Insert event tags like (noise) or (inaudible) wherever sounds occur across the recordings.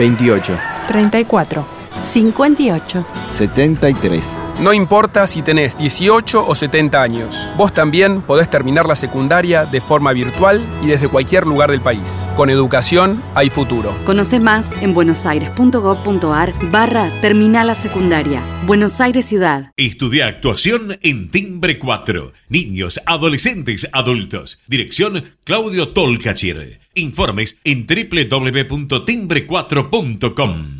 28. 34. 58. 73. No importa si tenés 18 o 70 años, vos también podés terminar la secundaria de forma virtual y desde cualquier lugar del país. Con educación hay futuro. Conoce más en buenosaires.gov.ar barra Terminal la Secundaria. Buenos Aires Ciudad. Estudia actuación en Timbre 4. Niños, adolescentes, adultos. Dirección Claudio Tolcachir. Informes en www.timbre4.com.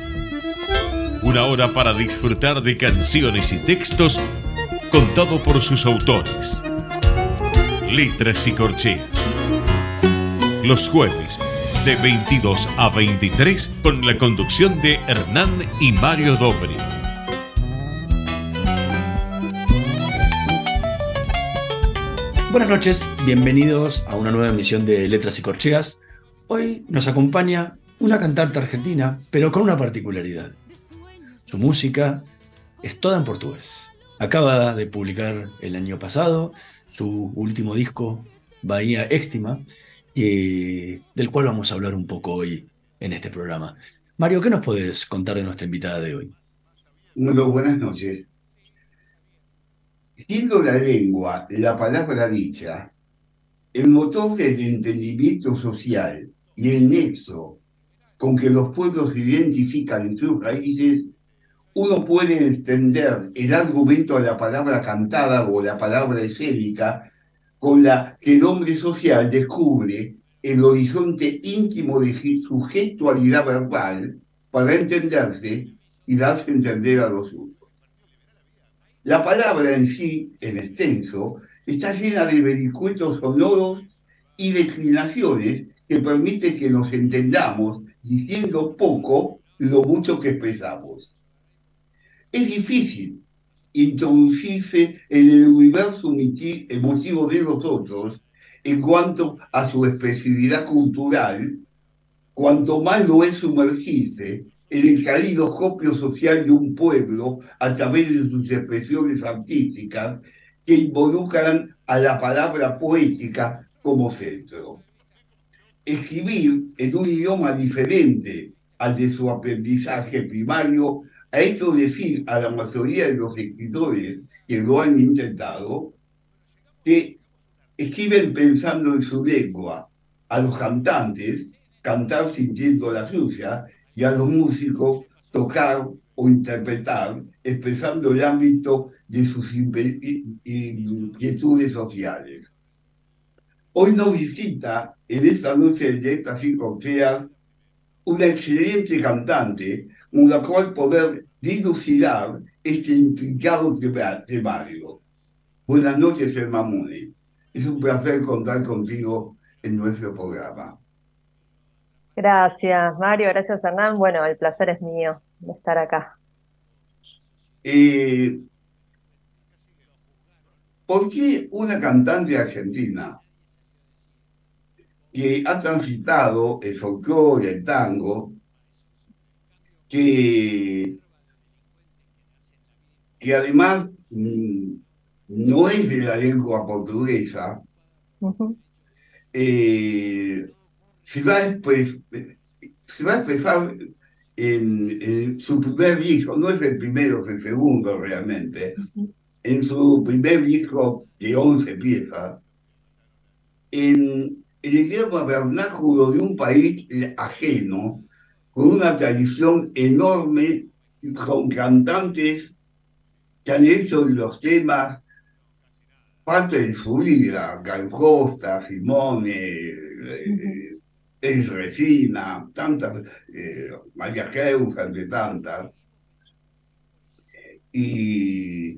una hora para disfrutar de canciones y textos contado por sus autores. Letras y corcheas. Los jueves de 22 a 23 con la conducción de Hernán y Mario Dobri. Buenas noches, bienvenidos a una nueva emisión de Letras y Corcheas. Hoy nos acompaña una cantante argentina, pero con una particularidad. Su música es toda en portugués. Acaba de publicar el año pasado su último disco, Bahía Éxtima, del cual vamos a hablar un poco hoy en este programa. Mario, ¿qué nos puedes contar de nuestra invitada de hoy? Bueno, buenas noches. Siendo la lengua la palabra dicha, el motor del entendimiento social y el nexo con que los pueblos se identifican en sus raíces uno puede extender el argumento a la palabra cantada o la palabra escénica con la que el hombre social descubre el horizonte íntimo de su gestualidad verbal para entenderse y darse a entender a los otros. La palabra en sí, en extenso, está llena de vericuetos sonoros y declinaciones que permiten que nos entendamos diciendo poco lo mucho que expresamos. Es difícil introducirse en el universo emotivo de los otros en cuanto a su expresividad cultural, cuanto más lo es sumergirse en el calidoscopio social de un pueblo a través de sus expresiones artísticas que involucran a la palabra poética como centro. Escribir en un idioma diferente al de su aprendizaje primario ha hecho decir a la mayoría de los escritores que lo han intentado que escriben pensando en su lengua, a los cantantes cantar sintiendo la suya y a los músicos tocar o interpretar expresando el ámbito de sus inquietudes sociales. Hoy nos visita en esta noche de estas cinco una excelente cantante cual poder dilucidar este intricado temario. Buenas noches, Muni. Es un placer contar contigo en nuestro programa. Gracias, Mario. Gracias, Hernán. Bueno, el placer es mío de estar acá. Eh, ¿Por qué una cantante argentina que ha transitado el folclore, el tango, que, que además mm, no es de la lengua portuguesa, eh, se, va a expresar en, su primer disco, no es el primero, es el segundo realmente, en su primer disco de 11 piezas, en el idioma vernáculo de un país ajeno, con una tradición enorme con cantantes que han hecho los temas parte de su vida, Gal Costa, Simone, eh, Es Resina, tantas, eh, María Creus, de tantas. Y,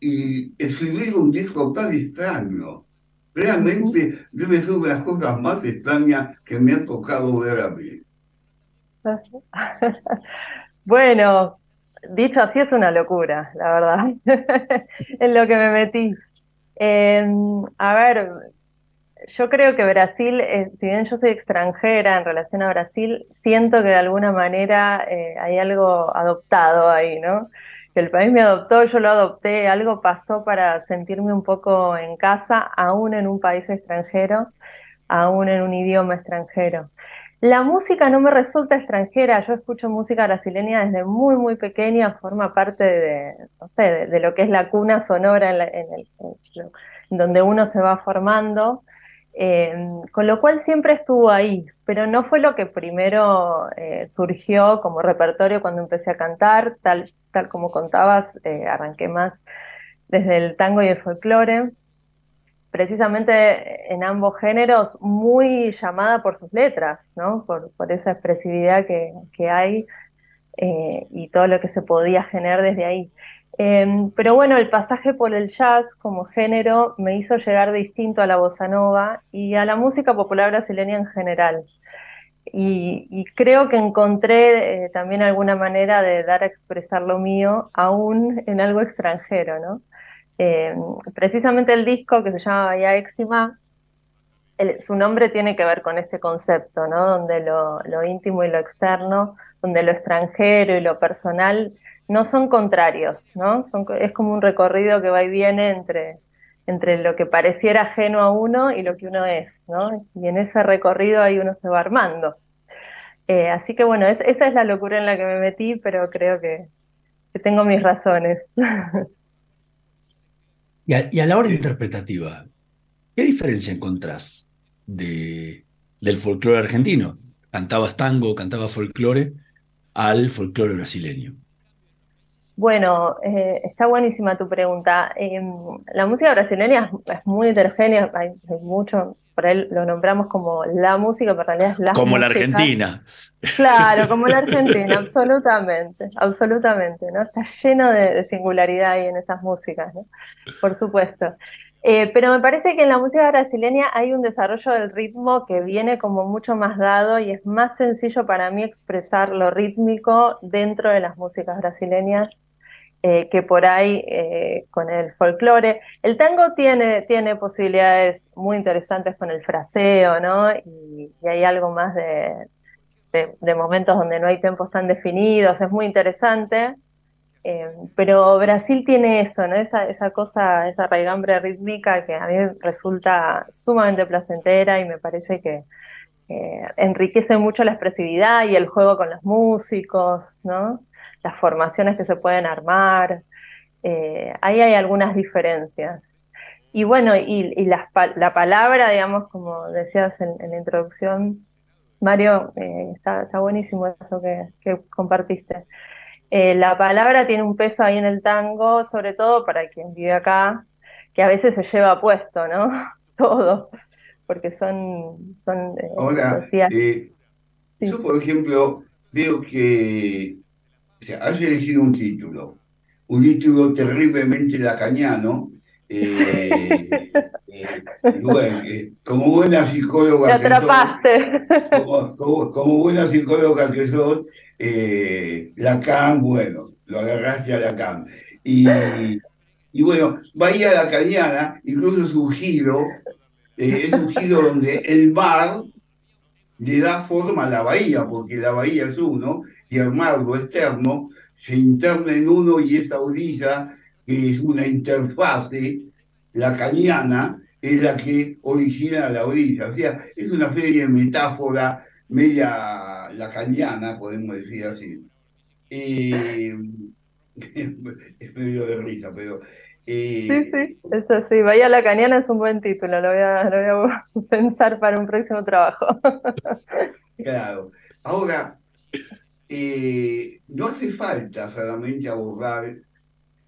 y escribir un disco tan extraño, realmente debe ser una de las cosas más extrañas que me ha tocado ver a mí. (laughs) Bueno, dicho así es una locura, la verdad, (laughs) en lo que me metí. Em, a ver, yo creo que Brasil, eh, si bien yo soy extranjera en relación a Brasil, siento que de alguna manera eh, hay algo adoptado ahí, ¿no? Que el país me adoptó, yo lo adopté, algo pasó para sentirme un poco en casa, aún en un país extranjero, aún en un idioma extranjero. La música no me resulta extranjera, yo escucho música brasileña desde muy, muy pequeña, forma parte de, no sé, de, lo que es la cuna sonora en, el, donde uno se va formando, eh, con lo cual siempre estuvo ahí, pero no fue lo que primero eh, surgió como repertorio cuando empecé a cantar, tal, tal como contabas, eh, arranqué más desde el tango y el folclore precisamente en ambos géneros muy llamada por sus letras, ¿no? por, esa expresividad que, hay eh, y todo lo que se podía generar desde ahí. Em, pero bueno, el pasaje por el jazz como género me hizo llegar distinto a la bossa nova y a la música popular brasileña en general. Y, creo que encontré eh, también alguna manera de dar a expresar lo mío aún en algo extranjero, ¿no? Eh, precisamente el disco que se llama Bahía Éxima, su nombre tiene que ver con este concepto, ¿no? Donde lo, íntimo y lo externo, donde lo extranjero y lo personal no son contrarios, ¿no? es como un recorrido que va y viene entre, entre lo que pareciera ajeno a uno y lo que uno es, ¿no? Y en ese recorrido ahí uno se va armando. Eh, así que bueno, esa es la locura en la que me metí, pero creo que tengo mis razones. (laughs) Y a, la hora interpretativa, ¿qué diferencia encontrás de, del folclore argentino? ¿Cantabas tango, cantabas folclore al folclore brasileño? Bueno, eh, está buenísima tu pregunta. Em, la música brasileña es, muy heterogénea, hay, mucho, por ahí lo nombramos como la música, pero en realidad es la Como la Argentina. Claro, como la (laughs) Argentina, absolutamente, absolutamente, ¿no? Está lleno de, singularidad ahí en esas músicas, ¿no? Por supuesto. Eh, pero me parece que en la música brasileña hay un desarrollo del ritmo que viene como mucho más dado y es más sencillo para mí expresar lo rítmico dentro de las músicas brasileñas eh, que por ahí eh, con el folclore. El tango tiene, tiene posibilidades muy interesantes con el fraseo, ¿no? Y, hay algo más de, de, momentos donde no hay tempos tan definidos, es muy interesante. Eh, pero Brasil tiene eso, ¿no? Esa, esa cosa, esa raigambre rítmica que a mí resulta sumamente placentera y me parece que enriquece mucho la expresividad y el juego con los músicos, ¿no? Las formaciones que se pueden armar. Eh, ahí hay algunas diferencias. Y bueno, y, la, palabra, digamos, como decías en, la introducción, Mario, eh, está, buenísimo eso que, compartiste. Eh, la palabra tiene un peso ahí en el tango, sobre todo para quien vive acá, que a veces se lleva puesto, ¿no? (laughs) Todo, porque son... son Ahora, yo por ejemplo veo que o sea, has elegido un título, un título terriblemente lacaniano. Eh, eh, bueno, eh, como buena psicóloga que sos, como, buena psicóloga que sos, Lacan, bueno, lo agarraste a Lacan. Y, y bueno, Bahía Lacaniana, incluso es un giro, es un giro donde el mar le da forma a la bahía, porque la bahía es uno, y el mar, lo externo, se interna en uno y esa orilla, que es una interfase la cañana, es la que origina la orilla. O sea, es una de metáfora media lacaniana, podemos decir así. Eh, (laughs) es medio de risa, pero Sí, sí, eso sí. Bahía Lacaniana es un buen título, lo voy, a, (laughs) pensar para un próximo trabajo. (laughs) Claro. Ahora, eh, no hace falta solamente abordar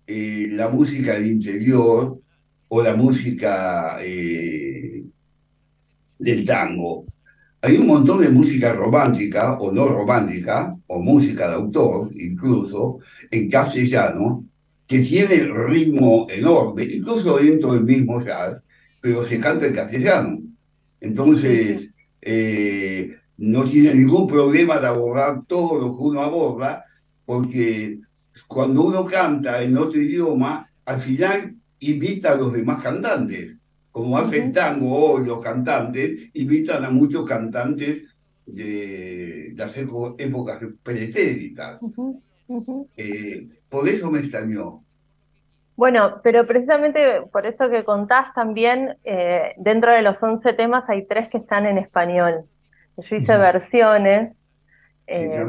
eh, la música del interior o la música eh, del tango. Hay un montón de música romántica o no romántica, o música de autor incluso, en castellano, que tiene ritmo enorme, incluso dentro del mismo jazz, pero se canta en castellano. Entonces, eh, no tiene ningún problema de abordar todo lo que uno aborda, porque cuando uno canta en otro idioma, al final invita a los demás cantantes. Como hacen tango hoy los cantantes, invitan a muchos cantantes de las épocas pretéritas. Eh, por eso me extrañó. Bueno, pero precisamente por eso que contás también, eh, dentro de los 11 temas hay tres que están en español. Yo hice versiones. Eh,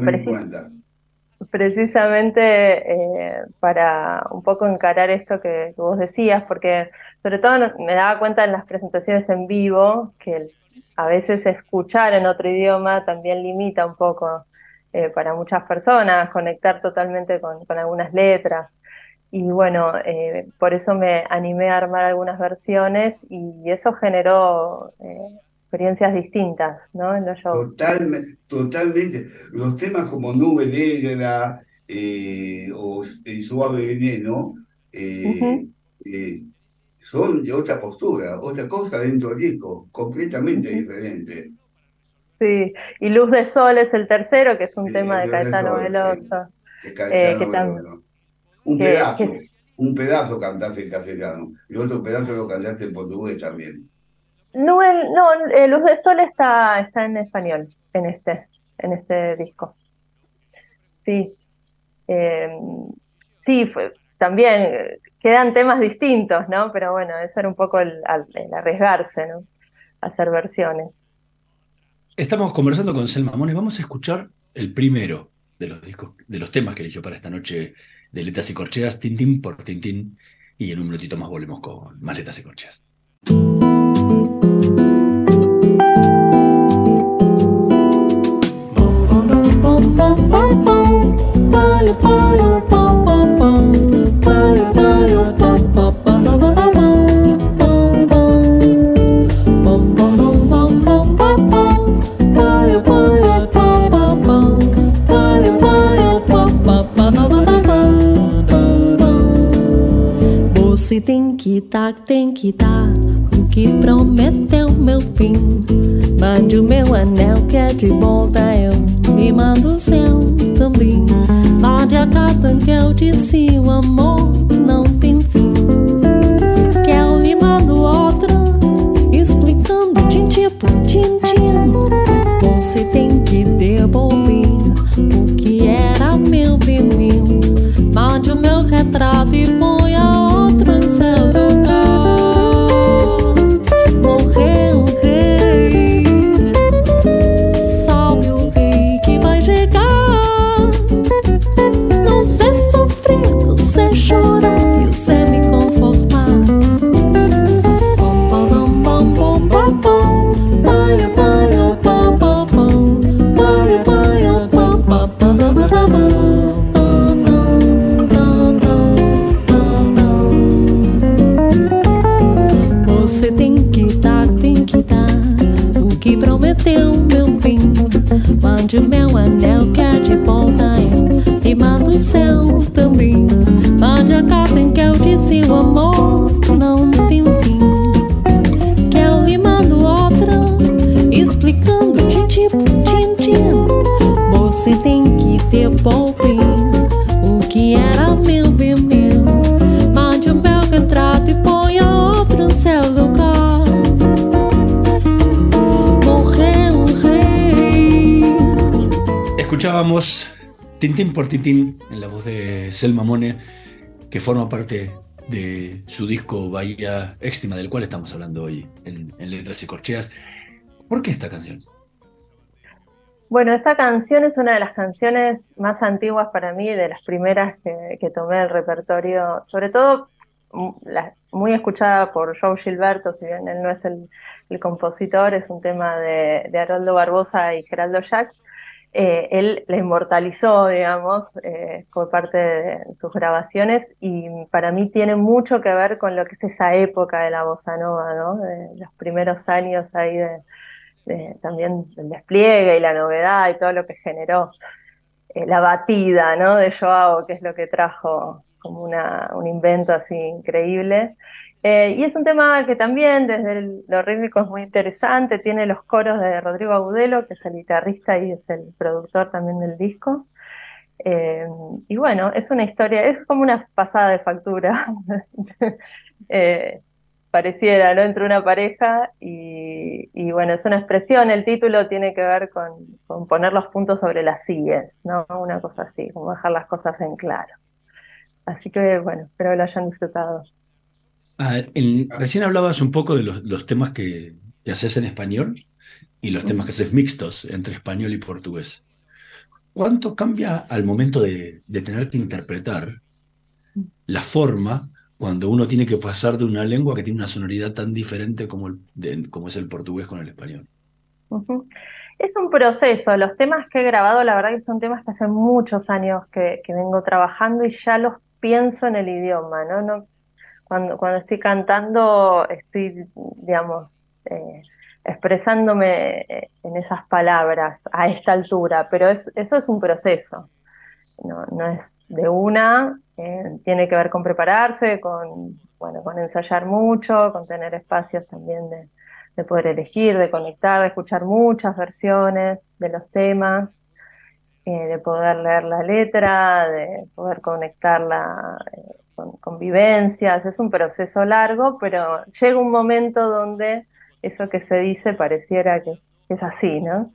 precisamente para un poco encarar esto que, vos decías, porque sobre todo me daba cuenta en las presentaciones en vivo que a veces escuchar en otro idioma también limita un poco eh, para muchas personas, conectar totalmente con, algunas letras. Y bueno, eh, por eso me animé a armar algunas versiones y eso generó experiencias distintas, ¿no? En los shows. totalmente. Los temas como Nube Negra eh, o El Suave Veneno eh, eh, son de otra postura, otra cosa dentro del disco, completamente diferente. Sí, y Luz de Sol es el tercero, que es un tema de Caetano Veloso. Un pedazo, un pedazo cantaste en castellano, y otro pedazo lo cantaste en portugués también. No, no Luz de Sol está, está en español en este, en este disco. Sí. Eh, sí, también quedan temas distintos, ¿no? Pero bueno, eso era un poco el, arriesgarse, ¿no? hacer versiones. Estamos conversando con Selma Mones. Vamos a escuchar el primero de los discos, de los temas que eligió para esta noche de Letas y Corcheas, Tintín por Tintín. Y en un minutito más volvemos con más Letas y Corcheas. Tintín por Tintín, en la voz de Selma Mone, que forma parte de su disco Bahía Éxtima, del cual estamos hablando hoy en, Letras y Corcheas. ¿Por qué esta canción? Bueno, esta canción es una de las canciones más antiguas para mí, de las primeras que, tomé del repertorio, sobre todo mm, muy escuchada por Joe Gilberto, si bien él no es el, compositor, es un tema de, de Haroldo Barbosa y Geraldo Jacques eh, él la inmortalizó, digamos, eh, por parte de sus grabaciones y para mí tiene mucho que ver con lo que es esa época de la bossa nova, ¿no? Los primeros años ahí de, también del despliegue y la novedad y todo lo que generó eh, la batida, ¿no? De Joao, que es lo que trajo como una, un invento así increíble. Eh, y es un tema que también desde lo rítmico es muy interesante, tiene los coros de Rodrigo Agudelo, que es el guitarrista y es el productor también del disco. Eh, y bueno, es una historia, es como una pasada de factura, (laughs) eh, pareciera, ¿no? Entre una pareja y, bueno, es una expresión, el título tiene que ver con, con poner los puntos sobre las sillas, ¿no? Una cosa así, como dejar las cosas en claro. Así que bueno, espero que lo hayan disfrutado. Ah, recién hablabas un poco de los, temas que, haces en español y los temas que haces mixtos entre español y portugués. ¿Cuánto cambia al momento de, tener que interpretar la forma cuando uno tiene que pasar de una lengua que tiene una sonoridad tan diferente como, como es el portugués con el español? Es un proceso. Los temas que he grabado, la verdad que son temas que hace muchos años que, vengo trabajando y ya los pienso en el idioma, ¿no? no cuando, cuando estoy cantando, estoy, digamos, eh, expresándome eh, en esas palabras a esta altura, pero eso es un proceso, no, no es de una, eh, tiene que ver con prepararse, con, bueno, con ensayar mucho, con tener espacios también de, de poder elegir, de conectar, de escuchar muchas versiones de los temas. de poder leer la letra, de poder conectarla con convivencias, es un proceso largo, pero llega un momento donde eso que se dice pareciera que es así, ¿no?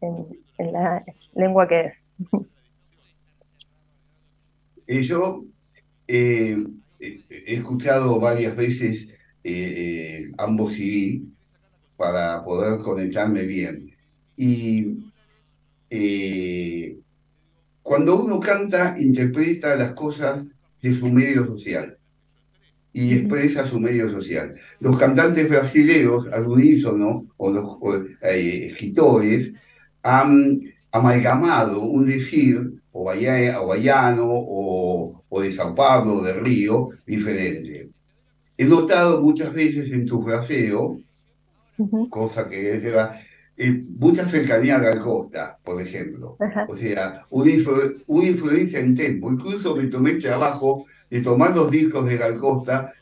En, la lengua que es. (laughs) Eh, yo eh, he escuchado varias veces eh, ambos CD para poder conectarme bien. Y cuando uno canta, interpreta las cosas de su medio social y expresa su medio social. Los cantantes brasileños al unísono o los eh, escritores han amalgamado un decir o, bayano o, o de Sao Paulo o de Río diferente. He notado muchas veces en tu fraseo, cosa que es eh, mucha cercanía a la costa, por ejemplo. O sea, una, influencia en tempo. Incluso me tomé el trabajo de tomar los discos de Gal Costa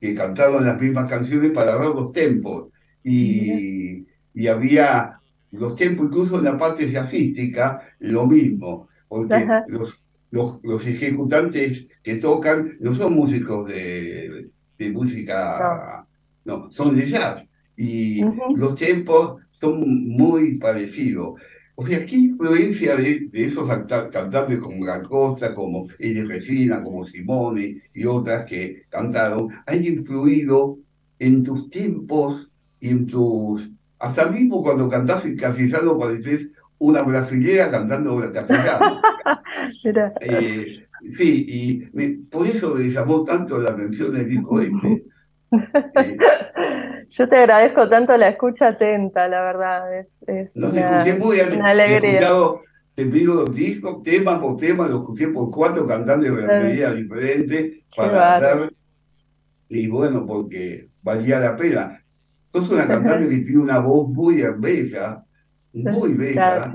que cantaron las mismas canciones para ver los tempos. Y, y había los tempos, incluso en la parte jazzística, lo mismo. Porque los, los, los, ejecutantes que tocan no son músicos de, de música, no. son de jazz. Y los tempos son muy parecidos. O sea, ¿qué influencia de, esos cantantes como Costa, como Eddie Regina, como Simone y otras que cantaron, han influido en tus tiempos y en tus... Hasta mismo cuando cantas en castellano pareces una brasilera cantando castellano. (laughs) eh, sí, y por eso me llamó tanto la atención del disco este. (laughs) Yo te agradezco tanto la escucha atenta, la verdad. Es, es Los escuché muy una alegría. te pido disco, tema por tema, lo escuché por cuatro cantantes de melodía diferentes para. Y bueno, porque valía la pena. Sos una (laughs) cantante que tiene una voz muy bella, muy bella.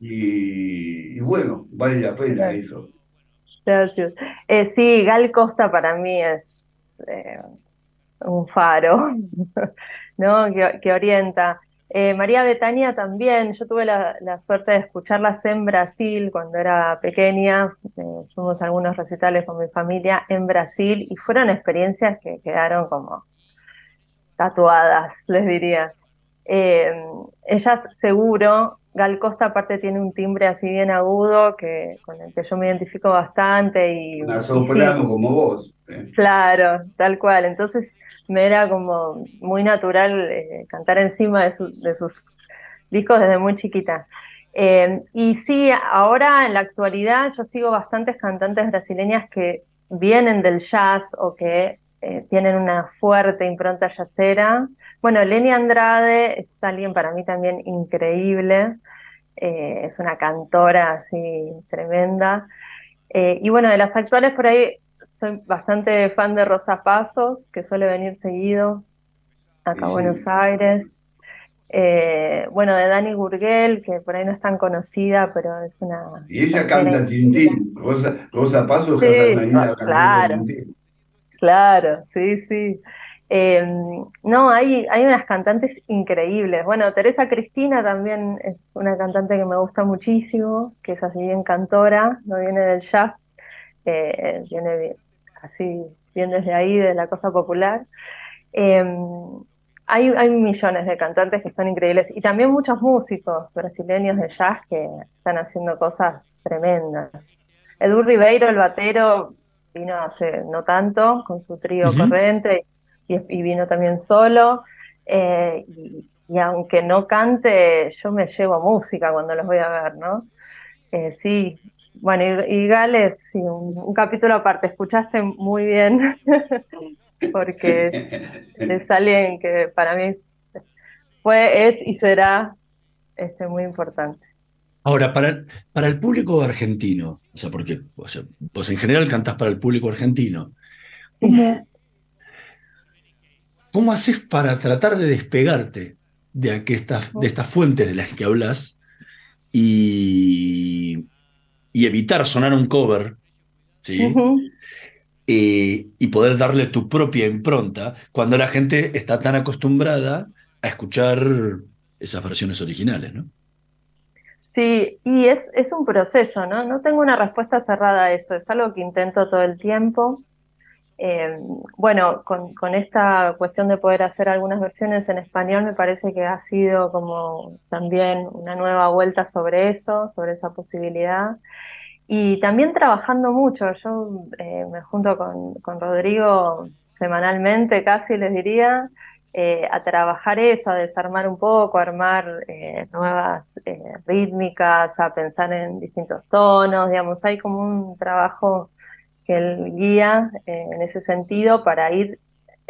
Y, bueno, vale la pena eso. Gracias. Eh, sí, Gal Costa para mí es eh, un faro, (laughs) ¿no? que, orienta. Eh, María Betania también, yo tuve la, suerte de escucharlas en Brasil cuando era pequeña, eh, fuimos algunos recitales con mi familia en Brasil y fueron experiencias que quedaron como tatuadas, les diría. Eh, ellas seguro Gal Costa aparte tiene un timbre así bien agudo que con el que yo me identifico bastante y... Una soprano como vos. ¿eh? Claro, tal cual. Entonces me era como muy natural eh, cantar encima de, de, sus discos desde muy chiquita. Eh, y sí, ahora en la actualidad yo sigo bastantes cantantes brasileñas que vienen del jazz o que tienen una fuerte impronta jazzera. Bueno, Lenny Andrade es alguien para mí también increíble. eh, es una cantora así tremenda. Eh, y bueno, de las actuales por ahí soy bastante fan de Rosa Pasos, que suele venir seguido acá a Buenos Aires. Eh, bueno, de Dani Gurgel, que por ahí no es tan conocida, pero es una... Y ella canta Tintín, Rosa, Rosa Pasos sí, canta claro, claro, sí, sí. Eh, no, hay, hay unas cantantes increíbles. Bueno, Teresa Cristina también es una cantante que me gusta muchísimo, que es así bien cantora, no viene del jazz, eh, viene así bien desde ahí, de la cosa popular. Eh, hay, hay millones de cantantes que son increíbles y también muchos músicos brasileños de jazz que están haciendo cosas tremendas. Edu Ribeiro, el batero, vino hace no tanto con su trío corriente y, vino también solo. Eh, y, aunque no cante, yo me llevo música cuando los voy a ver, ¿no? Eh, sí, bueno, y, Gales, sí, un, capítulo aparte, escuchaste muy bien, (laughs) porque (laughs) es alguien que para mí fue, es y será este, muy importante. Ahora, para, para el público argentino, o sea, porque vos en general cantás para el público argentino, ¿cómo, ¿Cómo haces para tratar de despegarte de, estas, de estas fuentes de las que hablas y, evitar sonar un cover? ¿sí? Eh, y poder darle tu propia impronta cuando la gente está tan acostumbrada a escuchar esas versiones originales, ¿no? Sí, y es, es un proceso, ¿no? No tengo una respuesta cerrada a eso, es algo que intento todo el tiempo. Eh, bueno, con, esta cuestión de poder hacer algunas versiones en español me parece que ha sido como también una nueva vuelta sobre eso, sobre esa posibilidad. Y también trabajando mucho, yo eh, me junto con, Rodrigo semanalmente, casi les diría, eh, a trabajar eso, a desarmar un poco, a armar nuevas rítmicas, a pensar en distintos tonos, digamos, hay como un trabajo que él guía eh, en ese sentido para ir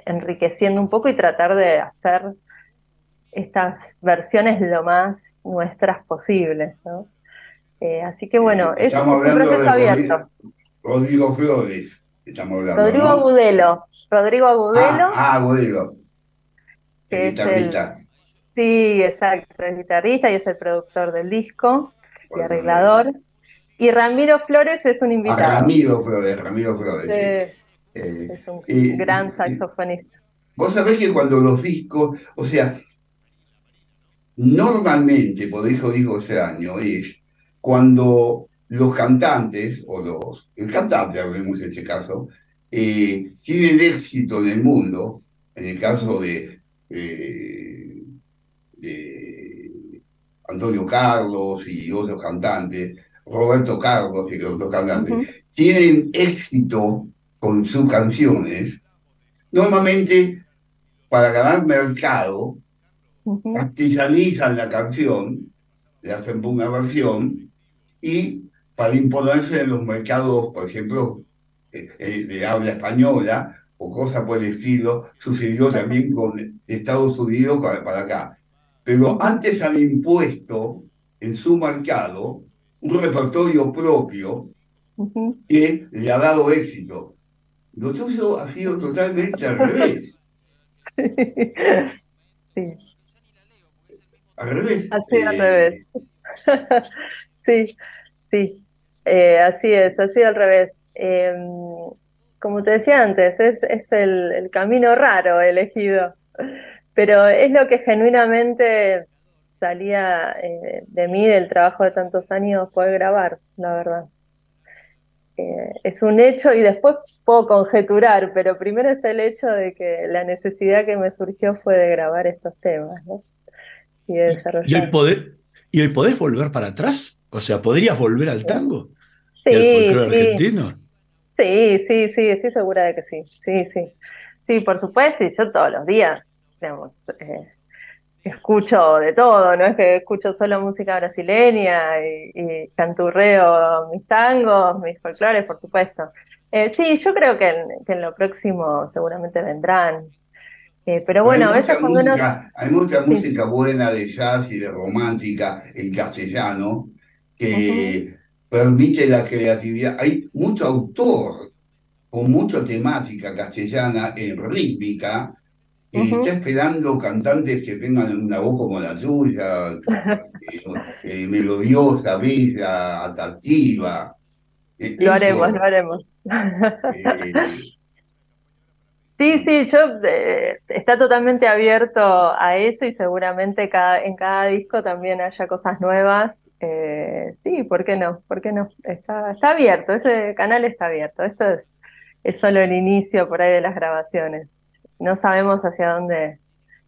enriqueciendo un poco y tratar de hacer estas versiones lo más nuestras posibles. ¿no? Eh, así que bueno, es, un proceso abierto. Rodrigo Flores, estamos hablando. Rodrigo Agudelo. Rodrigo Agudelo. Ah, ah Agudelo. El guitarrista. sí, exacto, es guitarrista y es el productor del disco y arreglador. Y Ramiro Flores es un invitado. A Ramiro Flores, Ramiro Flores. Eh, es un gran saxofonista. Vos sabés que cuando los discos, o sea, normalmente, por eso digo ese año, es cuando los cantantes, o los, el cantante, hablemos en este caso, eh, tienen éxito en el mundo, en el caso de, eh, de Antonio Carlos y otros cantantes, Roberto Carlos y otros cantantes, tienen éxito con sus canciones, normalmente para ganar mercado, artisanizan la canción, le hacen una versión, y para imponerse en los mercados, por ejemplo, eh, eh, de habla española o cosas por el estilo, sucedió también con Estados Unidos para acá. Pero antes han impuesto en su mercado un repertorio propio que le ha dado éxito. Lo tuyo ha sido totalmente al revés. (laughs) Sí. Al revés. Así al revés. (laughs) sí, sí. Eh, así es, así al revés. Em, como te decía antes, es, es el, el camino raro elegido, pero es lo que genuinamente salía eh, de mí, del trabajo de tantos años, fue grabar, la verdad. Eh, es un hecho y después puedo conjeturar, pero primero es el hecho de que la necesidad que me surgió fue de grabar estos temas, ¿no? Y de desarrollar. ¿Y hoy, poder, ¿Y hoy podés volver para atrás? O sea, ¿podrías volver al tango? Sí, ¿Y al folclore sí. argentino? Sí, sí, sí, estoy segura de que sí. Sí, sí. Sí, por supuesto, y yo todos los días, digamos, eh, escucho de todo, no es que escucho solo música brasileña y, canturreo mis tangos, mis folclores, por supuesto. Eh, sí, yo creo que en, lo próximo seguramente vendrán Eh, pero bueno, a veces cuando uno... Hay mucha música buena de jazz y de romántica en castellano que permite la creatividad. Hay mucho autor con mucha temática castellana en rítmica y está esperando cantantes que tengan una voz como la tuya, (laughs) eh, eh, melodiosa, bella, atractiva. lo haremos, lo haremos. Sí, sí, yo eh, está totalmente abierto a eso y seguramente cada, en cada disco también haya cosas nuevas. Eh, sí, ¿por qué no? ¿Por qué no? Está, está abierto, ese canal está abierto. Esto es, es solo el inicio por ahí de las grabaciones. No sabemos hacia dónde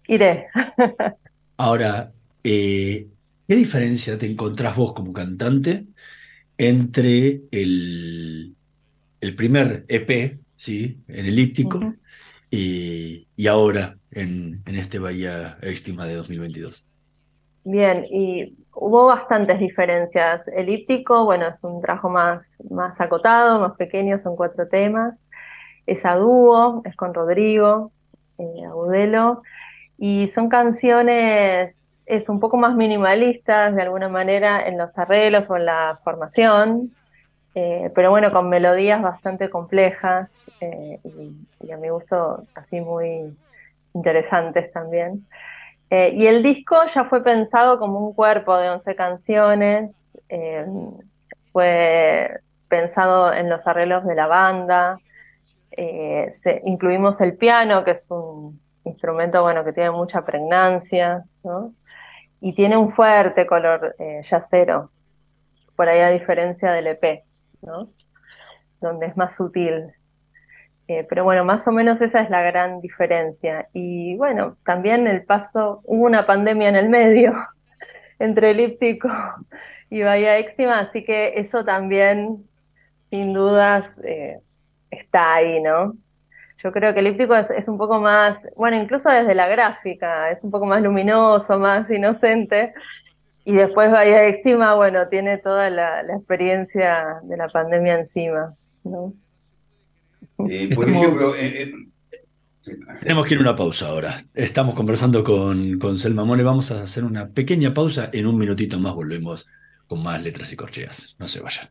iré. (laughs) Ahora, eh, ¿qué diferencia te encontrás vos como cantante entre el, el primer EP, ¿sí? el elíptico, y, ahora en, en este Bahía Estima de 2022? Bien, y hubo bastantes diferencias. Elíptico, bueno, es un trabajo más, más acotado, más pequeño, son cuatro temas. Es a dúo, es con Rodrigo, eh, Agudelo, y son canciones, es un poco más minimalistas de alguna manera en los arreglos o en la formación, eh, pero bueno, con melodías bastante complejas eh, y, a mi gusto así muy interesantes también. Eh, y el disco ya fue pensado como un cuerpo de 11 canciones, fue pensado en los arreglos de la banda, incluimos el piano, que es un instrumento bueno que tiene mucha pregnancia, y tiene un fuerte color yacero, por ahí a diferencia del EP. ¿no? Donde es más sutil. Eh, pero bueno, más o menos esa es la gran diferencia. Y bueno, también el paso, hubo una pandemia en el medio (laughs) entre elíptico y Bahía Éxima, así que eso también, sin dudas, eh, está ahí, ¿no? Yo creo que elíptico es, es, un poco más, bueno, incluso desde la gráfica, es un poco más luminoso, más inocente, y después vaya encima, bueno, tiene toda la, experiencia de la pandemia encima, ¿no? Eh, (laughs) por ejemplo, eh, eh, tenemos que ir a una pausa ahora. Estamos conversando con, con Selma Mone. Vamos a hacer una pequeña pausa. En un minutito más volvemos con más letras y corcheas. No se vayan.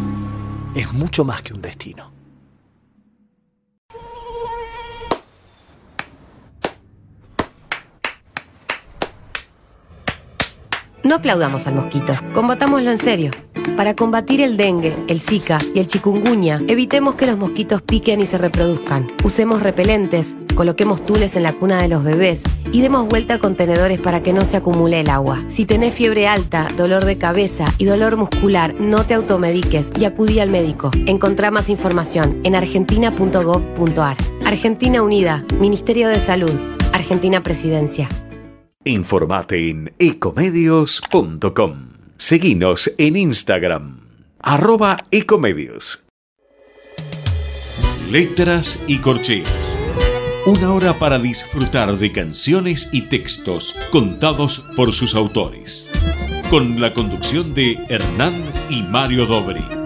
es mucho más que un destino. No aplaudamos al mosquito, combatámoslo en serio. Para combatir el dengue, el zika y el chikungunya, evitemos que los mosquitos piquen y se reproduzcan. Usemos repelentes, coloquemos tules en la cuna de los bebés y demos vuelta a contenedores para que no se acumule el agua. Si tenés fiebre alta, dolor de cabeza y dolor muscular, no te automediques y acudí al médico. Encontrá más información en argentina.gov.ar. Argentina Unida, Ministerio de Salud, Argentina Presidencia. Informate en ecomedios.com. Seguinos en Instagram, arroba ecomedios. Letras y corcheas. Una hora para disfrutar de canciones y textos contados por sus autores. Con la conducción de Hernán y Mario Dobri.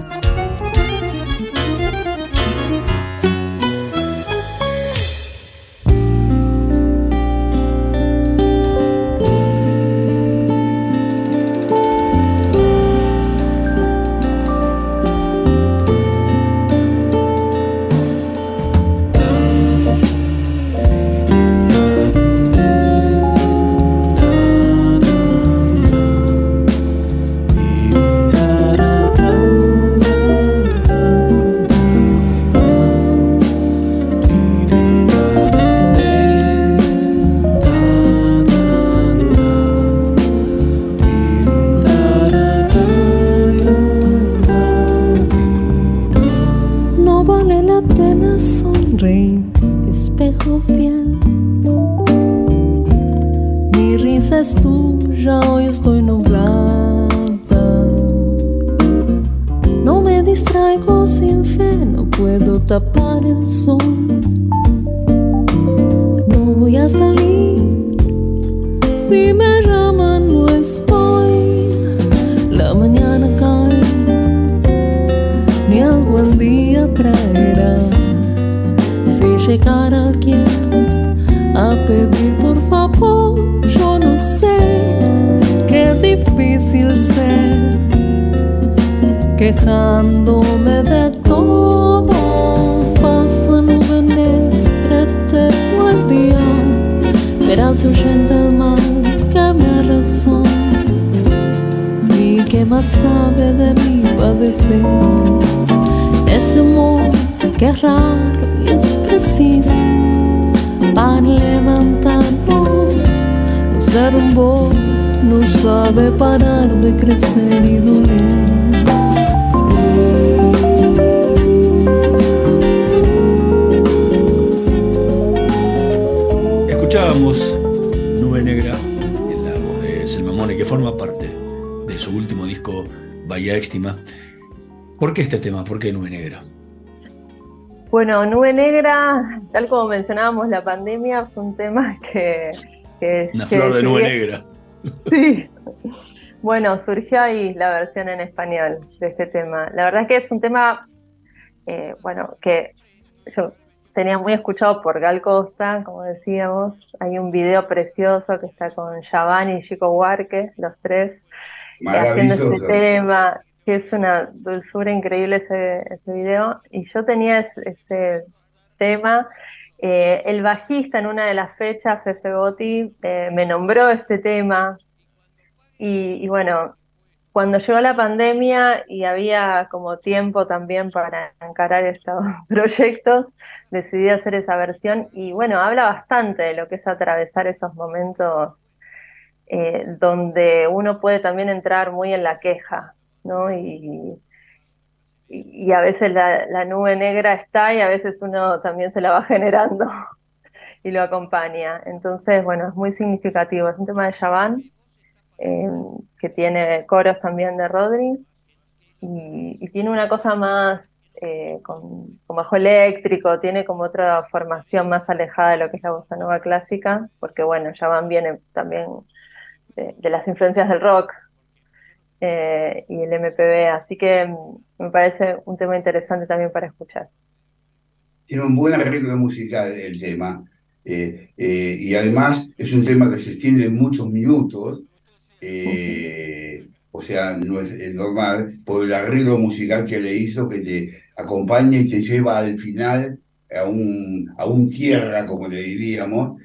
Disco Bahía Éxtima. ¿Por qué este tema? ¿Por qué Nube Negra? Bueno, Nube Negra, tal como mencionábamos, la pandemia fue un tema que... que Una que flor de nube negra. Sí. Bueno, surgió ahí la versión en español de este tema. La verdad es que es un tema, eh, bueno, que yo tenía muy escuchado por Gal Costa, como decíamos. Hay un video precioso que está con Yaván y Chico Huarque, los tres, haciendo este tema, que es una dulzura increíble ese, ese video. Y yo tenía ese, ese tema. Eh, el bajista en una de las fechas, Fefe Gotti, eh, me nombró este tema. Y, y bueno, cuando llegó la pandemia y había como tiempo también para encarar estos (laughs) proyectos, decidí hacer esa versión y bueno, habla bastante de lo que es atravesar esos momentos eh, donde uno puede también entrar muy en la queja, ¿no? Y, y, a veces la, la nube negra está y a veces uno también se la va (laughs) generando y lo acompaña. Entonces, bueno, es muy significativo. Es un tema de Yaván, eh, que tiene coros también de Rodri, y, tiene una cosa más eh, con, bajo eléctrico, tiene como otra formación más alejada de lo que es la bossa nova clásica, porque bueno, Yaván viene también de, de las influencias del rock eh, y el MPB, así que mm, me parece un tema interesante también para escuchar. Tiene un buen arreglo musical el tema. eh, eh, y además es un tema que se extiende en muchos minutos. eh, o sea, no es, es normal por el arreglo musical que le hizo que te acompaña y te lleva al final a un, a un tierra, como le diríamos,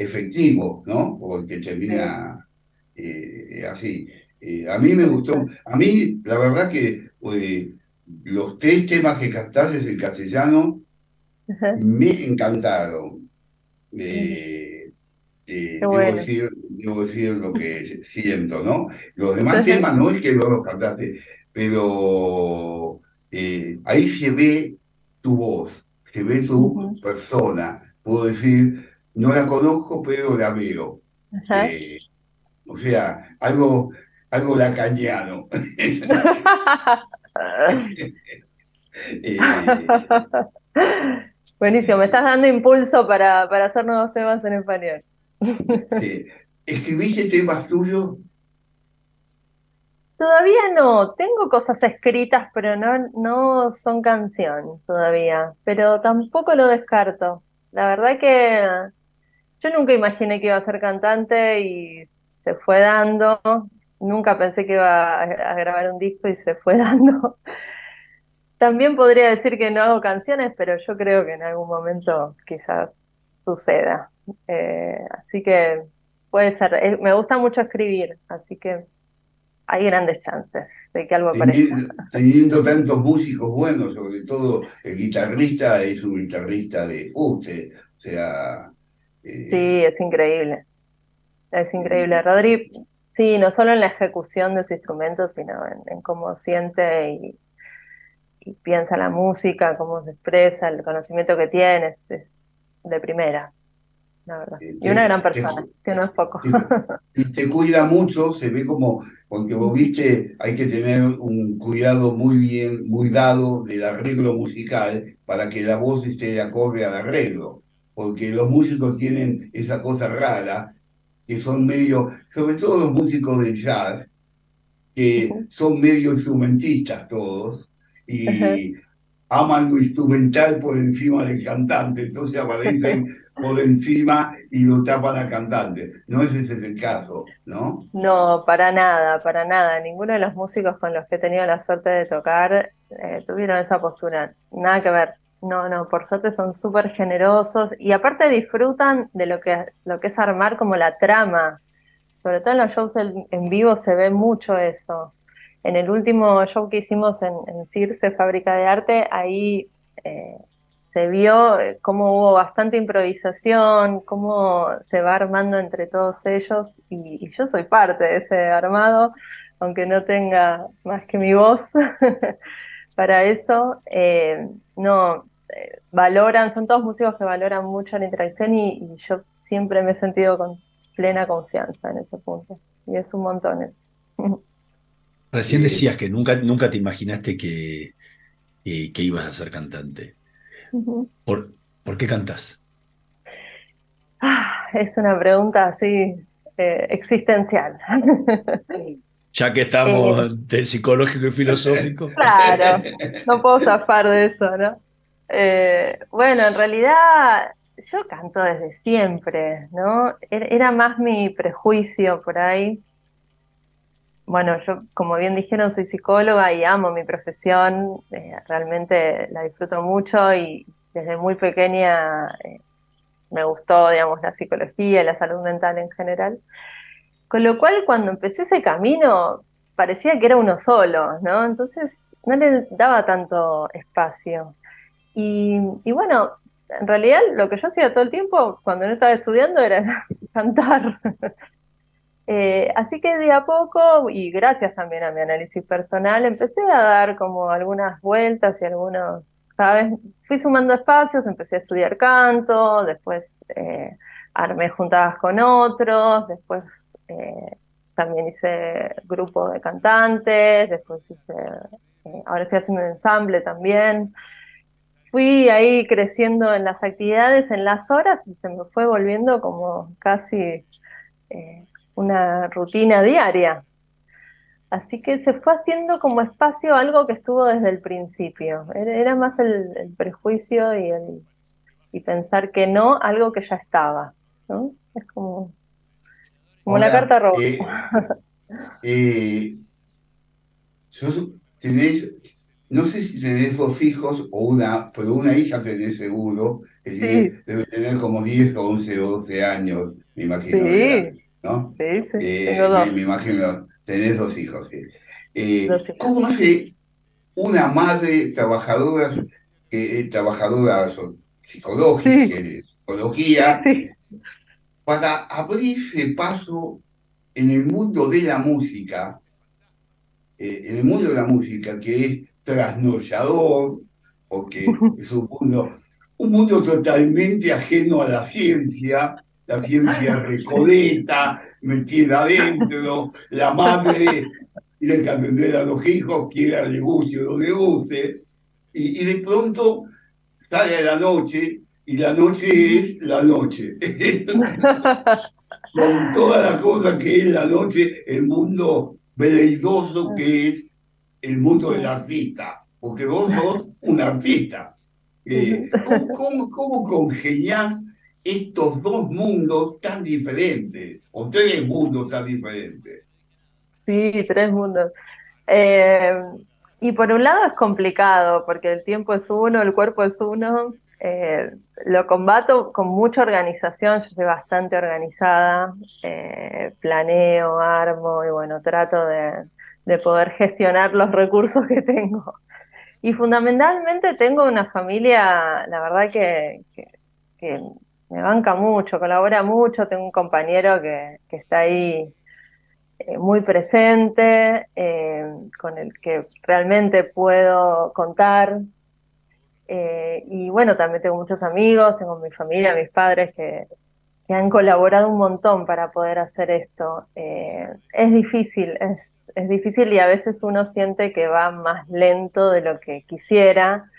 efectivo, ¿no? Porque termina eh, así. Eh, a mí me gustó, a mí la verdad que eh, los tres temas que cantaste en castellano me encantaron. Eh, eh, debo, bueno. decir, debo decir lo que siento, ¿no? Los demás temas no es que no los cantaste, pero eh, ahí se ve tu voz, se ve tu persona. Puedo decir, no la conozco, pero la veo. Eh, o sea, algo, algo lacaniano. Eh, (laughs) Buenísimo, me estás dando impulso para, para hacer nuevos temas en español. (laughs) sí. ¿Escribiste temas tuyos? Todavía no, tengo cosas escritas, pero no, no son canción todavía, pero tampoco lo descarto. La verdad que yo nunca imaginé que iba a ser cantante y se fue dando. Nunca pensé que iba a, grabar un disco y se fue (laughs) dando. También podría decir que no hago canciones, pero yo creo que en algún momento quizás suceda. Eh, así que puede ser. Eh, Me gusta mucho escribir, así que hay grandes chances de que algo aparezca. Teniendo, teniendo tantos músicos buenos, sobre todo el guitarrista es un guitarrista de fuste, o sea, eh, Sí, es increíble. Es increíble. Rodri, sí, no solo en la ejecución de su instrumento, sino en, en cómo siente y, y piensa la música, cómo se expresa, el conocimiento que tiene, es, es de primera. la verdad. y una gran persona, que no es poco. Y te cuida mucho, se ve como, porque vos viste, hay que tener un cuidado muy bien, muy dado del arreglo musical para que la voz esté de acorde al arreglo. Porque los músicos tienen esa cosa rara, que son medio, sobre todo los músicos de jazz, que son medio instrumentistas todos, y aman lo instrumental por encima del cantante, entonces aparecen (laughs) por encima y lo tapan al cantante. No ese es el caso, ¿no? No, para nada, para nada. Ninguno de los músicos con los que he tenido la suerte de tocar eh, tuvieron esa postura. Nada que ver. No, no, por suerte son súper generosos y aparte disfrutan de lo que, lo que es armar como la trama. Sobre todo en los shows en vivo se ve mucho eso. En el último show que hicimos en, Circe, Fábrica de Arte, ahí eh, se vio eh, cómo hubo bastante improvisación, cómo se va armando entre todos ellos y, yo soy parte de ese armado, aunque no tenga más que mi voz (laughs) para eso. Eh, no, valoran, son todos músicos que valoran mucho la interacción y, yo siempre me he sentido con plena confianza en ese punto. Y es un montón eso. (laughs) Recién decías que nunca, nunca te imaginaste que, que, ibas a ser cantante. ¿Por, ¿Por, qué cantas? Ah, es una pregunta así eh, existencial. (laughs) Ya que estamos eh, del psicológico y filosófico. Claro, (laughs) no puedo zafar de eso, ¿no? Eh, bueno, en realidad yo canto desde siempre, ¿no? Era más mi prejuicio por ahí bueno, yo como bien dijeron, soy psicóloga y amo mi profesión, eh, realmente la disfruto mucho y desde muy pequeña eh, me gustó, digamos, la psicología y la salud mental en general. Con lo cual, cuando empecé ese camino, parecía que era uno solo, ¿no? Entonces, no le daba tanto espacio. Y, bueno, en realidad lo que yo hacía todo el tiempo cuando no estaba estudiando era (laughs) cantar. (laughs) Eh, así que de a poco, y gracias también a mi análisis personal, empecé a dar como algunas vueltas y algunos, ¿sabes? Fui sumando espacios, empecé a estudiar canto, después eh, armé juntadas con otros, después eh, también hice grupo de cantantes, después hice, ahora estoy haciendo un ensamble también. Fui ahí creciendo en las actividades, en las horas, y se me fue volviendo como casi una rutina diaria. Así que se fue haciendo como espacio algo que estuvo desde el principio. Era más el, prejuicio y, el, y pensar que no, algo que ya estaba. ¿no? Es como, como una carta roja. Eh, (laughs) eh, no sé si tenés dos hijos o una, pero una hija tenés seguro, que debe tener como 10 o 11 o 12 años, me imagino. Sí. ¿no? Sí, sí, eh, Me, imagino, tenés dos hijos. Eh, ¿Cómo hace una madre trabajadora, eh, trabajadora psicológica, psicología, para abrirse paso en el mundo de la música, en el mundo de la música, que es trasnollador, porque (laughs) es un mundo, un mundo totalmente ajeno a la ciencia, la ciencia (laughs) recoleta, metida adentro, la madre tiene que atender a los hijos, quiera le guste o no le guste, y, de pronto sale a la noche y la noche es la noche. (laughs) Con toda la cosa que es la noche, el mundo veleidoso que es el mundo del artista, porque vos sos un artista. Eh, ¿cómo, cómo, cómo estos dos mundos tan diferentes, o tres mundos tan diferentes. Sí, tres mundos. Eh, y por un lado es complicado, porque el tiempo es uno, el cuerpo es uno. Eh, lo combato con mucha organización, yo soy bastante organizada, eh, planeo, armo y bueno, trato de, poder gestionar los recursos que tengo. Y fundamentalmente tengo una familia, la verdad que me banca mucho, colabora mucho, tengo un compañero que, está ahí eh, muy presente, eh, con el que realmente puedo contar. Eh, y bueno, también tengo muchos amigos, tengo mi familia, mis padres que, que han colaborado un montón para poder hacer esto. Es difícil, es, es, difícil y a veces uno siente que va más lento de lo que quisiera,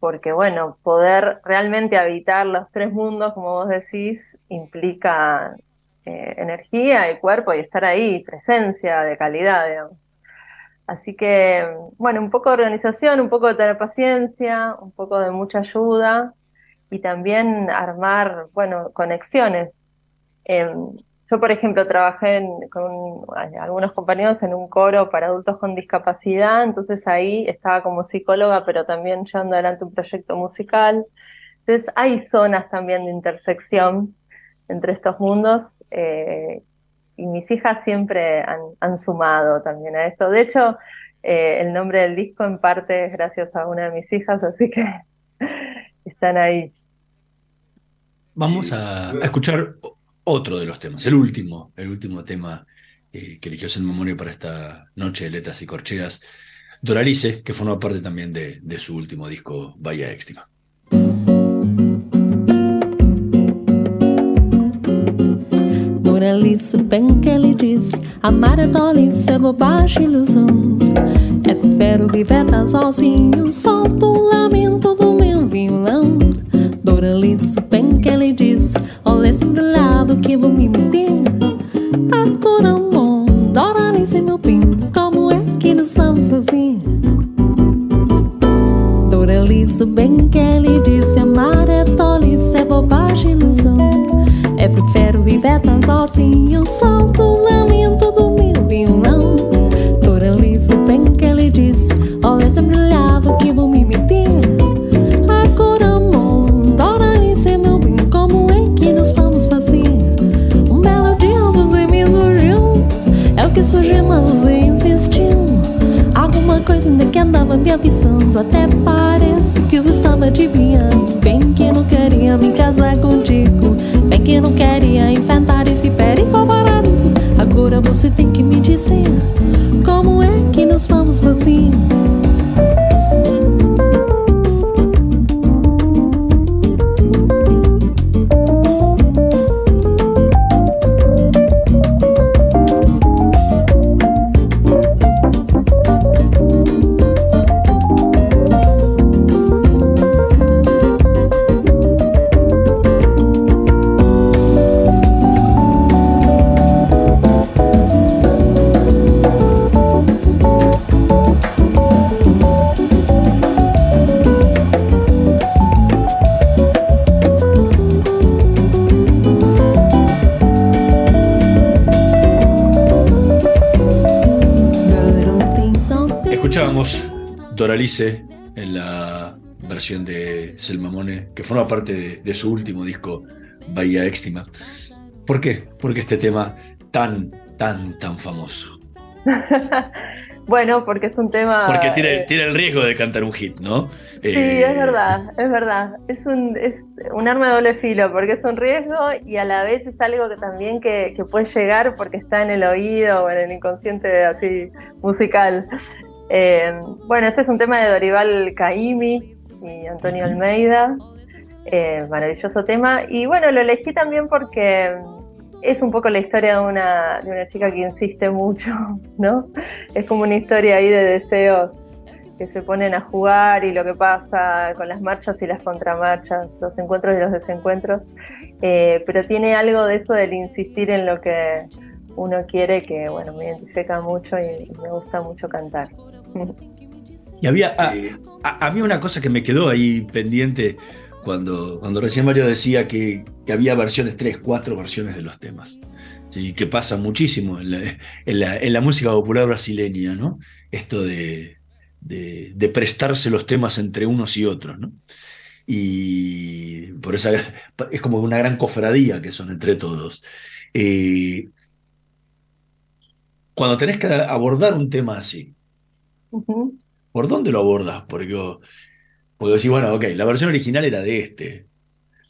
porque bueno, poder realmente habitar los tres mundos, como vos decís, implica eh, energía y cuerpo y estar ahí, presencia de calidad, digamos. Así que, bueno, un poco de organización, un poco de tener paciencia, un poco de mucha ayuda y también armar, bueno, conexiones. Em, yo, por ejemplo, trabajé con algunos compañeros en un coro para adultos con discapacidad, entonces ahí estaba como psicóloga, pero también llevando adelante un proyecto musical. Entonces hay zonas también de intersección entre estos mundos eh, y mis hijas siempre han, sumado también a esto. De hecho, eh, el nombre del disco en parte es gracias a una de mis hijas, así que (laughs) están ahí. Vamos a, escuchar otro de los temas, el último, el último tema eh, que eligió Selma Morio para esta noche de letras y corcheas, Doralice, que forma parte también de, de su último disco, Bahía Éxtima. Doralice, bem que ele diz Amar é tolice, é bobagem, ilusão É prefiro viver tão sozinho Solto o lamento do meu violão Doralice, bem que ele diz Olha sempre lado que vou me meter. Agora amor, Doralice, meu bem Como é que nos vamos fazer? Doralice, bem que ele disse Amar é tolice, é bobagem, ilusão. É prefiro viver tão sozinho Solto o avisando Até parece que eu estava adivinhando. Bem que não queria me casar contigo Bem que não queria enfrentar esse pericovarado Agora você tem que me dizer Como é Doralice en la versión de Selmamone, que forma parte de, su último disco, Bahía Éxtima. ¿Por qué? Porque este tema tan, tan, tan famoso. (laughs) bueno, porque es un tema... Porque tiene, eh, tiene, el riesgo de cantar un hit, ¿no? Sí, es eh, verdad, es verdad. Es un, es un arma de doble filo, porque es un riesgo y a la vez es algo que también que, que puede llegar porque está en el oído o en el inconsciente así musical. Eh, bueno, este es un tema de Dorival Caimi y Antonio Almeida, eh, maravilloso tema. Y bueno, lo elegí también porque es un poco la historia de una, de una chica que insiste mucho, (laughs) ¿no? Es como una historia ahí de deseos que se ponen a jugar y lo que pasa con las marchas y las contramarchas, los encuentros y los desencuentros, eh, pero tiene algo de eso del insistir en lo que uno quiere que, bueno, me identifica mucho y me gusta mucho cantar. Y había, ah, ah, había una cosa que me quedó ahí pendiente cuando, cuando recién Mario decía que, había versiones, tres, cuatro versiones de los temas. ¿sí? Que pasa muchísimo en la, música popular brasileña, ¿no? Esto de, de, prestarse los temas entre unos y otros, ¿no? Y por eso es como una gran cofradía que son entre todos. Eh, cuando tenés que abordar un tema así, ¿Por dónde lo abordas? Porque, porque decís, bueno, ok, la versión original era de este,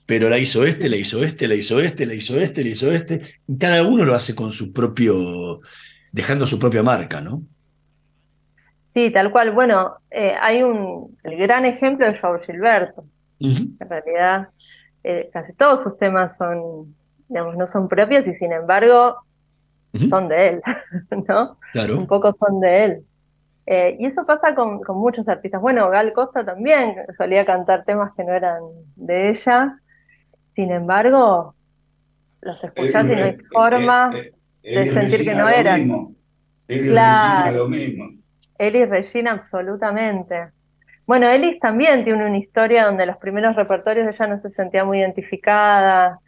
pero la hizo este, la hizo este, la hizo este, la hizo este, la hizo este. cada uno lo hace con su propio, dejando su propia marca, ¿no? Sí, tal cual. Bueno, eh, hay un, el gran ejemplo de Joao Gilberto. En realidad, eh, casi todos sus temas son digamos, no son propias y sin embargo son de él, (laughs) ¿no? Claro. Un poco son de él. Eh, y eso pasa con, con, muchos artistas. Bueno, Gal Costa también solía cantar temas que no eran de ella. Sin embargo, los escuchás y no hay forma de sentir que no eran. Él claro. lo mismo. Él y Regina, absolutamente. Bueno, Elis también tiene una historia donde los primeros repertorios ella no se sentía muy identificada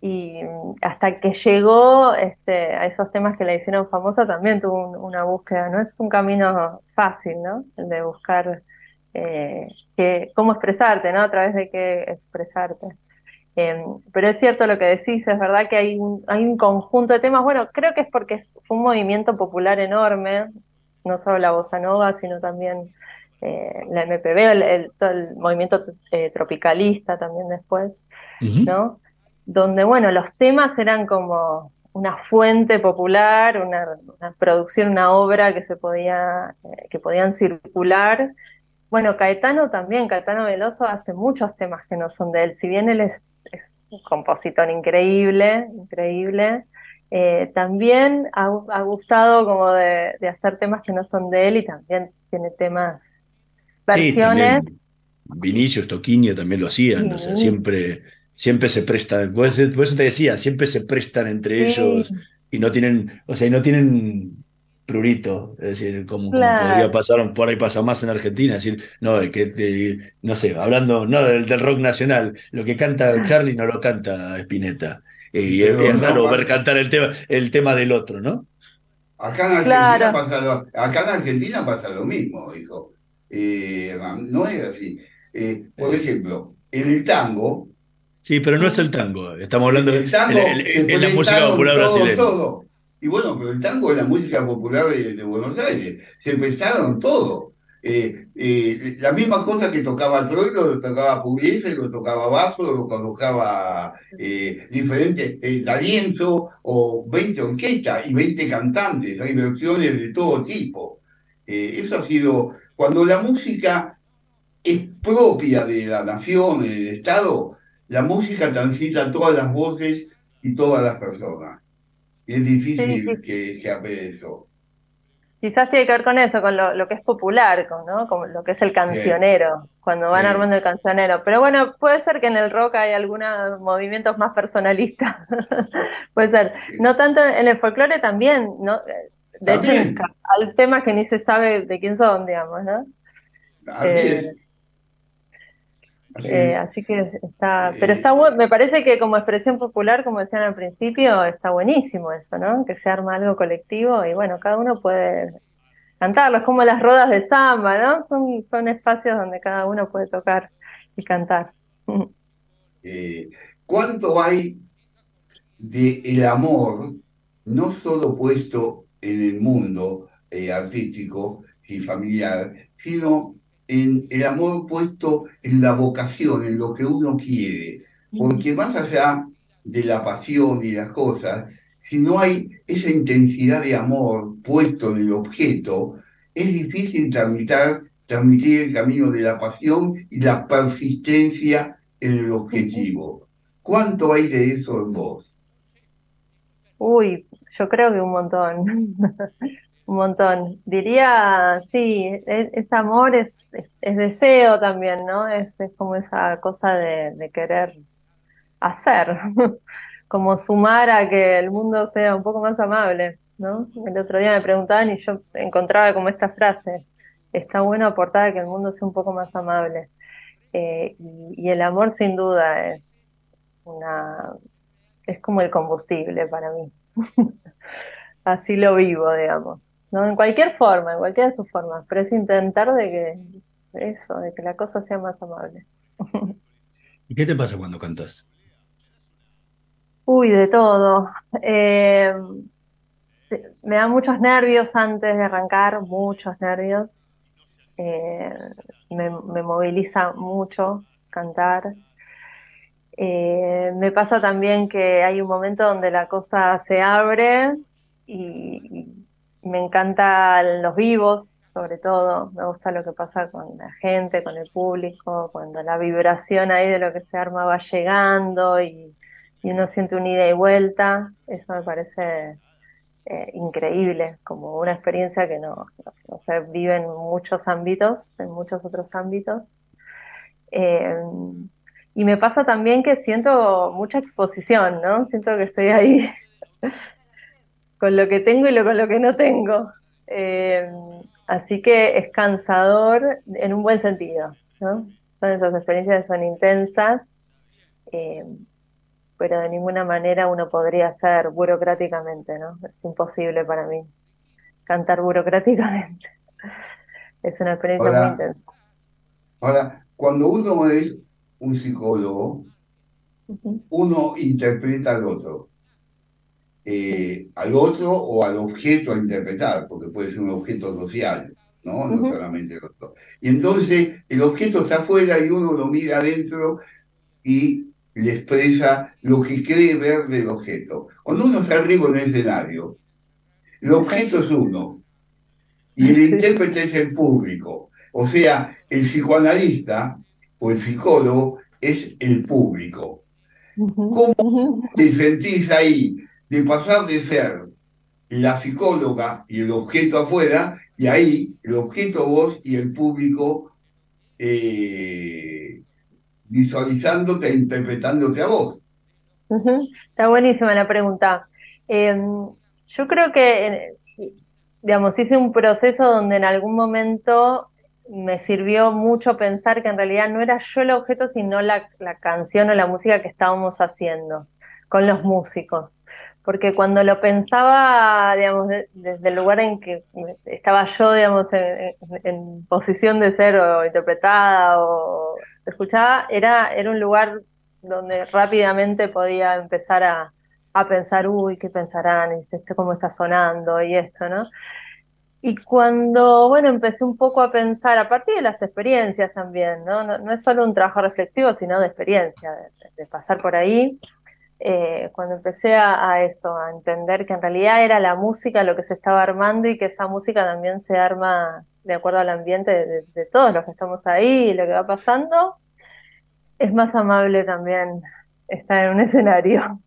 y hasta que llegó este, a esos temas que la hicieron famosa también tuvo una búsqueda, no es un camino fácil, ¿no? El de buscar eh, cómo expresarte, ¿no? A través de qué expresarte. Em, pero es cierto lo que decís, es verdad que hay un, hay un conjunto de temas, bueno, creo que es porque fue un movimiento popular enorme, no solo la bossa nova, sino también eh, la MPB, el, todo el movimiento eh, tropicalista también después, ¿no? Donde, bueno, los temas eran como una fuente popular, una, producción, una obra que se podía, eh, que podían circular. Bueno, Caetano también, Caetano Veloso hace muchos temas que no son de él, si bien él es, un compositor increíble, increíble, también ha, gustado como de, hacer temas que no son de él y también tiene temas versiones. Sí, Vinicius, Toquinho también lo hacían, o sea, siempre, siempre se prestan, por eso, te decía, siempre se prestan entre ellos y no tienen, o sea, no tienen prurito, es decir, como, podría pasar, por ahí pasa más en Argentina, es decir, no, que, no sé, hablando no del, rock nacional, lo que canta Charlie no lo canta Spinetta. Y es, raro ver cantar el tema, el tema del otro, ¿no? Acá en Argentina, pasa, lo, acá en Argentina pasa lo mismo, hijo. Eh, no es así. Eh, por ejemplo, en el tango. Sí, pero no es el tango. Estamos hablando de la música popular brasileña. Y bueno, pero el tango es la música popular de, Buenos Aires. Se empezaron todo. Eh, la misma cosa que tocaba Troilo, lo tocaba Pugliese, lo tocaba Bajo, lo tocaba diferentes, Darienzo o 20 orquestas y 20 cantantes. Hay versiones de todo tipo. eso ha sido cuando la música es propia de la nación, del Estado, la música transita todas las voces y todas las personas. Y es difícil que se eso. Quizás tiene que ver con eso, con lo, que es popular, con, ¿no? con lo que es el cancionero, cuando van armando el cancionero. Pero bueno, puede ser que en el rock hay algunos movimientos más personalistas. (laughs) puede ser. No tanto en el folclore también, ¿no? De hecho, al tema que ni se sabe de quién son, digamos, ¿no? Eh, eh, así, que está, pero está me parece que como expresión popular, como decían al principio, está buenísimo eso, ¿no? Que se arma algo colectivo y bueno, cada uno puede cantarlo, es como las rodas de samba, ¿no? Son, son espacios donde cada uno puede tocar y cantar. (laughs) Eh, ¿Cuánto hay de el amor, no solo puesto en el mundo eh, artístico y familiar, sino en el amor puesto en la vocación, en lo que uno quiere. Porque más allá de la pasión y las cosas, si no hay esa intensidad de amor puesto en el objeto, es difícil transmitir, transmitir el camino de la pasión y la persistencia en el objetivo. ¿Cuánto hay de eso en vos? Uy, yo creo que un montón, (laughs) un montón. Diría, sí, e, es, amor, es, es, deseo también, ¿no? Es, como esa cosa de, querer hacer, (laughs) como sumar a que el mundo sea un poco más amable, ¿no? El otro día me preguntaban y yo encontraba como esta frase, está bueno aportar a que el mundo sea un poco más amable. Eh, y, y el amor sin duda es una es como el combustible para mí. (laughs) Así lo vivo, digamos. ¿No? En cualquier forma, en cualquiera de sus formas, pero es intentar de que eso, de que la cosa sea más amable. (laughs) ¿Y qué te pasa cuando cantas? Uy, de todo. Eh, me da muchos nervios antes de arrancar, muchos nervios. Eh, me, me, moviliza mucho cantar. Eh, me pasa también que hay un momento donde la cosa se abre y, me encantan los vivos, sobre todo. Me gusta lo que pasa con la gente, con el público, cuando la vibración ahí de lo que se arma va llegando y, uno siente un ida y vuelta, eso me parece eh, increíble, como una experiencia que no, se vive en muchos ámbitos, en muchos otros ámbitos. Eh, y me pasa también que siento mucha exposición, ¿no? Siento que estoy ahí (laughs) con lo que tengo y lo, con lo que no tengo. Eh, así que es cansador en un buen sentido, ¿no? Son esas experiencias que son intensas, eh, pero de ninguna manera uno podría hacer burocráticamente, ¿no? Es imposible para mí cantar burocráticamente. (laughs) Es una experiencia muy intensa. Ahora, cuando uno es un psicólogo, uno interpreta al otro. Eh, al otro o al objeto a interpretar, porque puede ser un objeto social, ¿no? No solamente el otro. Y entonces el objeto está afuera y uno lo mira adentro y le expresa lo que cree ver del objeto. Cuando uno está arriba en el escenario, el objeto es uno y el intérprete es el público. O sea, el psicoanalista o el psicólogo es el público. ¿Cómo te sentís ahí de pasar de ser la psicóloga y el objeto afuera, y ahí el objeto vos y el público eh, visualizándote e interpretándote a vos? Está buenísima la pregunta. Em, yo creo que, digamos, hice un proceso donde en algún momento me sirvió mucho pensar que en realidad no era yo el objeto, sino la, canción o la música que estábamos haciendo con los músicos. Porque cuando lo pensaba, digamos, desde el lugar en que estaba yo, digamos, en, posición de ser interpretada o escuchada, era, un lugar donde rápidamente podía empezar a, pensar, uy, ¿qué pensarán? Esto cómo está sonando y esto, ¿no? Y cuando, bueno, empecé un poco a pensar, a partir de las experiencias también, ¿no? No, es solo un trabajo reflectivo, sino de experiencia, de, pasar por ahí. Eh, cuando empecé a, eso, a entender que en realidad era la música lo que se estaba armando y que esa música también se arma de acuerdo al ambiente de, de todos los que estamos ahí y lo que va pasando, es más amable también estar en un (laughs) escenario.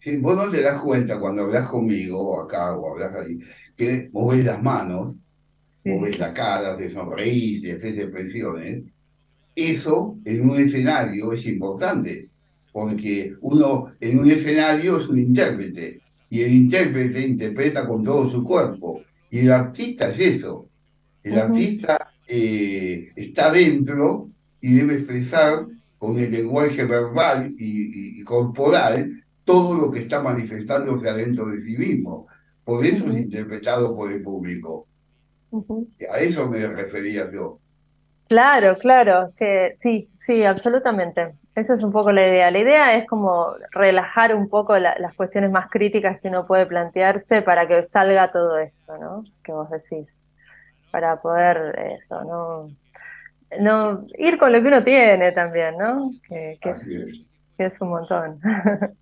Si vos no te das cuenta cuando hablas conmigo, acá o hablas ahí, que ves las manos, ves la cara, te sonreís, te haces expresiones, eso en un escenario es importante, porque uno en un escenario es un intérprete, y el intérprete interpreta con todo su cuerpo, y el artista es eso, el artista eh, está dentro y debe expresar con el lenguaje verbal y corporal todo lo que está manifestándose adentro de sí mismo. Por eso es interpretado por el público. A eso me refería yo. Claro, claro, que sí, sí, absolutamente. Esa es un poco la idea. La idea es como relajar un poco las cuestiones más críticas que uno puede plantearse para que salga todo esto, ¿no? Que vos decís. Para poder eso, ¿no? no ir con lo que uno tiene también, ¿no? Que, es, que es un montón. (laughs)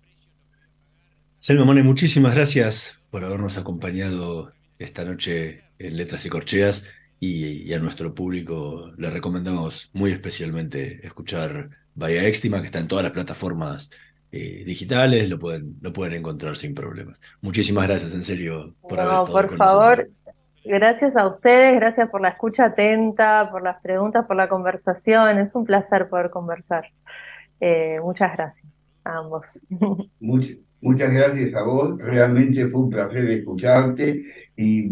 Selma Mone, muchísimas gracias por habernos acompañado esta noche en Letras y Corcheas y, a nuestro público le recomendamos muy especialmente escuchar Bahía Extima, que está en todas las plataformas eh, digitales, lo pueden, lo pueden encontrar sin problemas. Muchísimas gracias, en serio, por haber estado por favor, gracias a ustedes, gracias por la escucha atenta, por las preguntas, por la conversación. Es un placer poder conversar. Eh, muchas gracias a ambos. (laughs) Muchas gracias a vos, realmente fue un placer escucharte y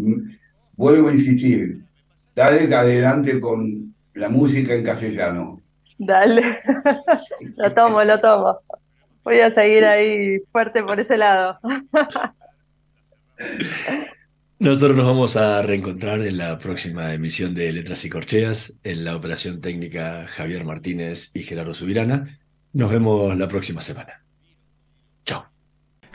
vuelvo a insistir, dale adelante con la música en castellano. Dale, (laughs) lo tomo, lo tomo. Voy a seguir ahí fuerte por ese lado. (laughs) Nosotros nos vamos a reencontrar en la próxima emisión de Letras y Corcheas, en la operación técnica Javier Martínez y Gerardo Subirana. Nos vemos la próxima semana.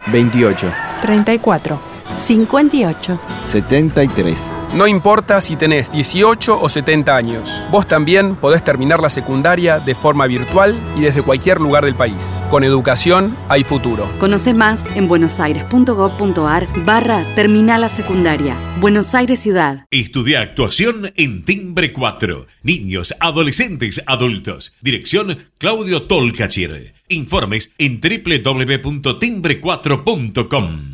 28. 34. 58. 73. No importa si tenés 18 o 70 años, vos también podés terminar la secundaria de forma virtual y desde cualquier lugar del país. Con educación hay futuro. Conoce más en buenosaires.gov.ar barra Terminal la Secundaria. Buenos Aires Ciudad. Estudia actuación en Timbre 4. Niños, adolescentes, adultos. Dirección Claudio Tolcachir. Informes en www.timbre4.com.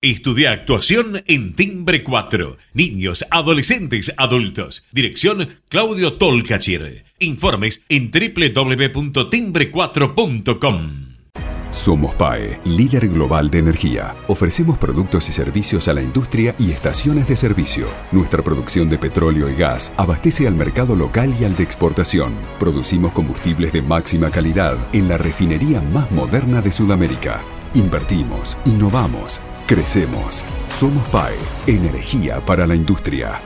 Estudia actuación en Timbre 4. Niños, adolescentes, adultos. Dirección Claudio Tolcachir. Informes en www.timbre4.com. Somos PAE, líder global de energía. Ofrecemos productos y servicios a la industria y estaciones de servicio. Nuestra producción de petróleo y gas abastece al mercado local y al de exportación. Producimos combustibles de máxima calidad en la refinería más moderna de Sudamérica. Invertimos, innovamos, crecemos. Somos PAE, energía para la industria.